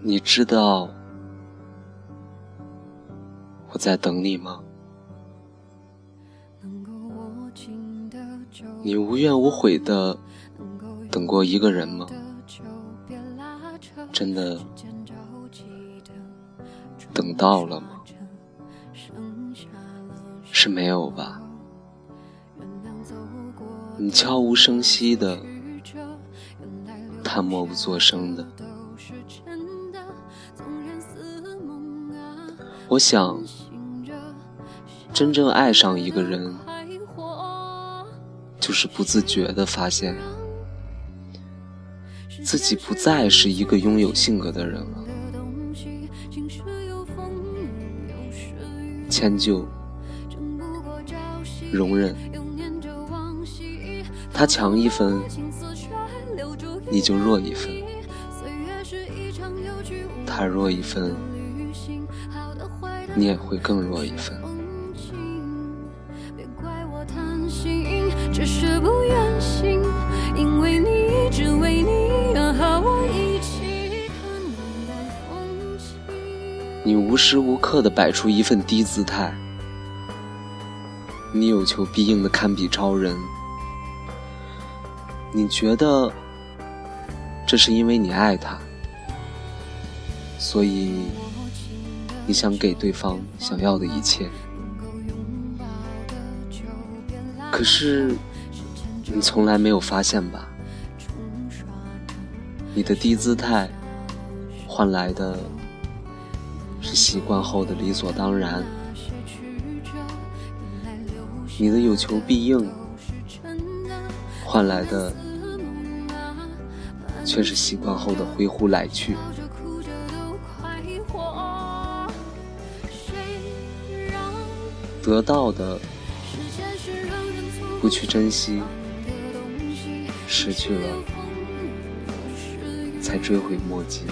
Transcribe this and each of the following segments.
你知道我在等你吗？你无怨无悔的等过一个人吗？真的等到了吗？是没有吧？你悄无声息的，他默不作声的。我想，真正爱上一个人，就是不自觉的发现，自己不再是一个拥有性格的人了。迁就、容忍，他强一分，你就弱一分；他弱一分。你也会更弱一分。你无时无刻的摆出一份低姿态，你有求必应的堪比超人。你觉得这是因为你爱他，所以。你想给对方想要的一切，可是你从来没有发现吧？你的低姿态换来的是习惯后的理所当然，你的有求必应换来的却是习惯后的挥呼来去。得到的不去珍惜，失去了才追悔莫及。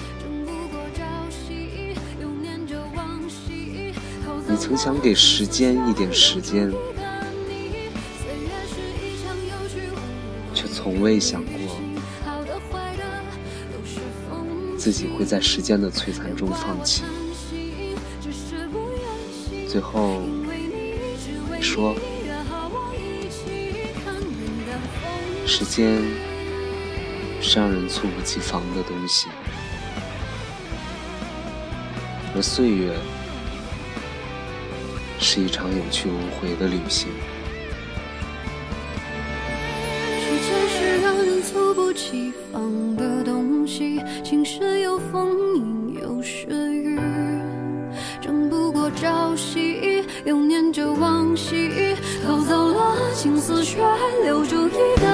你曾想给时间一点时间，却从未想过自己会在时间的摧残中放弃，最后。说，时间是让人猝不及防的东西，而岁月是一场有去无回的旅行。时间是让人猝不及防，风，影有时雨，争不过朝夕。又念着往昔，偷走了青丝，却留住一个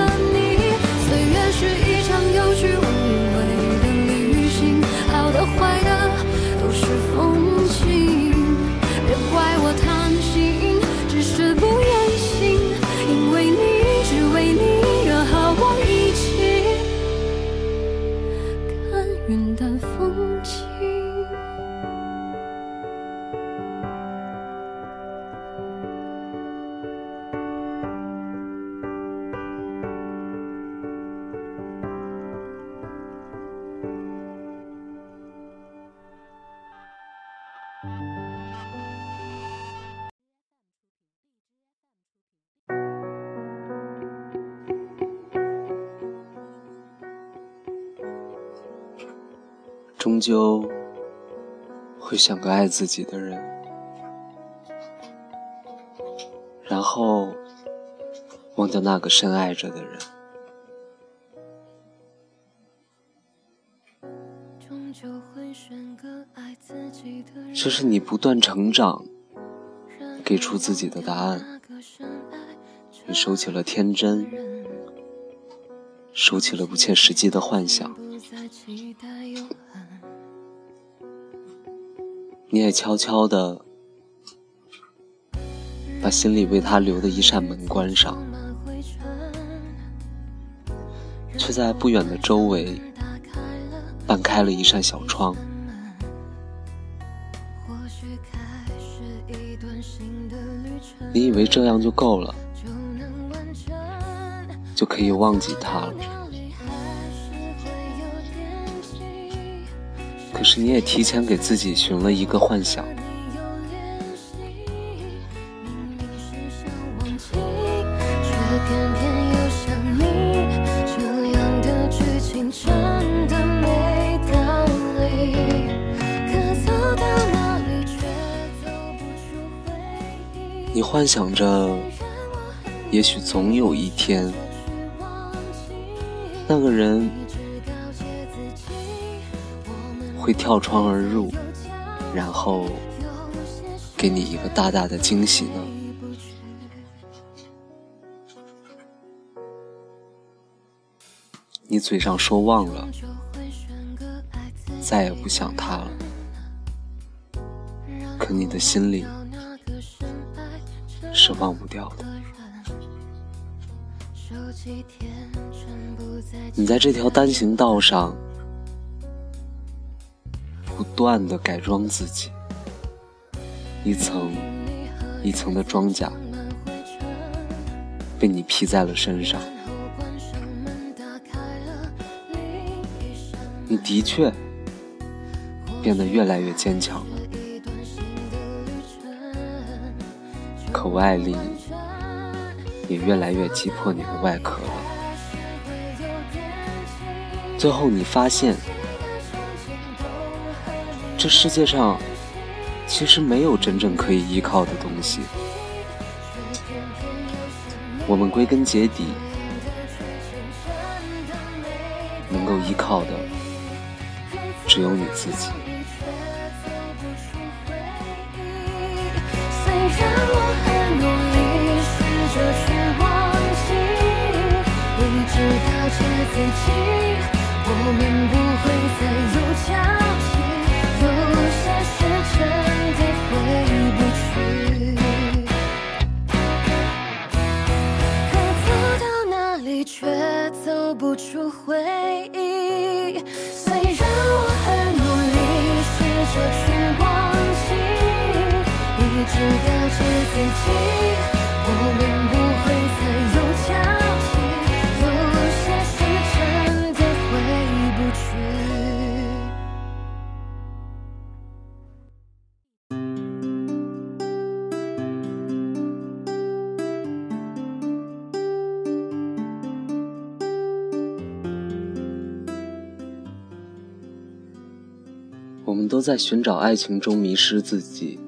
云淡风终究会像个爱自己的人，然后忘掉那个深爱着的人。这是你不断成长，给出自己的答案。你收起了天真，收起了不切实际的幻想。你也悄悄的把心里为他留的一扇门关上，却在不远的周围半开了一扇小窗。你以为这样就够了，就可以忘记他了。可是你也提前给自己寻了一个幻想。你幻想着，也许总有一天，那个人会跳窗而入，然后给你一个大大的惊喜呢。你嘴上说忘了，再也不想他了，可你的心里是忘不掉的。你在这条单行道上，不断的改装自己，一层一层的装甲被你披在了身上。你的确变得越来越坚强了，可外力也越来越击破你的外壳了。最后，你发现，这世界上其实没有真正可以依靠的东西。我们归根结底能够依靠的。只有你自己。虽然我很努力试着去，一直告诫自己，我们不会再有交集。有些事真的回不去，可走到哪里却走不出回忆。虽然我很努力，试。着去忘记，一直告在寻找爱情中迷失自己，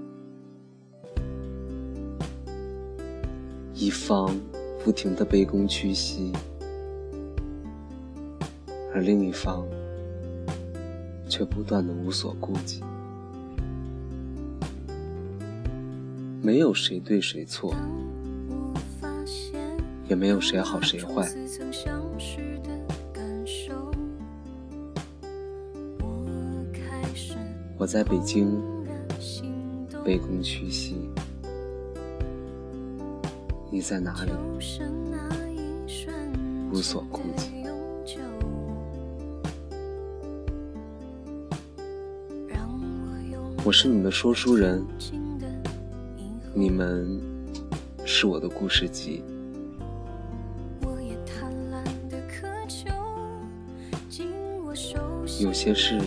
一方不停的卑躬屈膝，而另一方却不断的无所顾忌。没有谁对谁错，也没有谁好谁坏。我在北京卑躬屈膝，你在哪里无所顾忌？我是你的说书人，你们是我的故事集。有些事。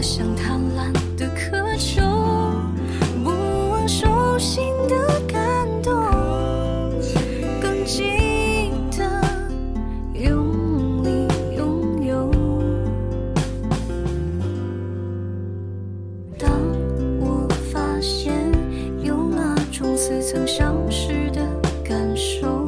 像贪婪的渴求不忘手心的感动更记得用力拥有。当我发现有那种似曾相识的感受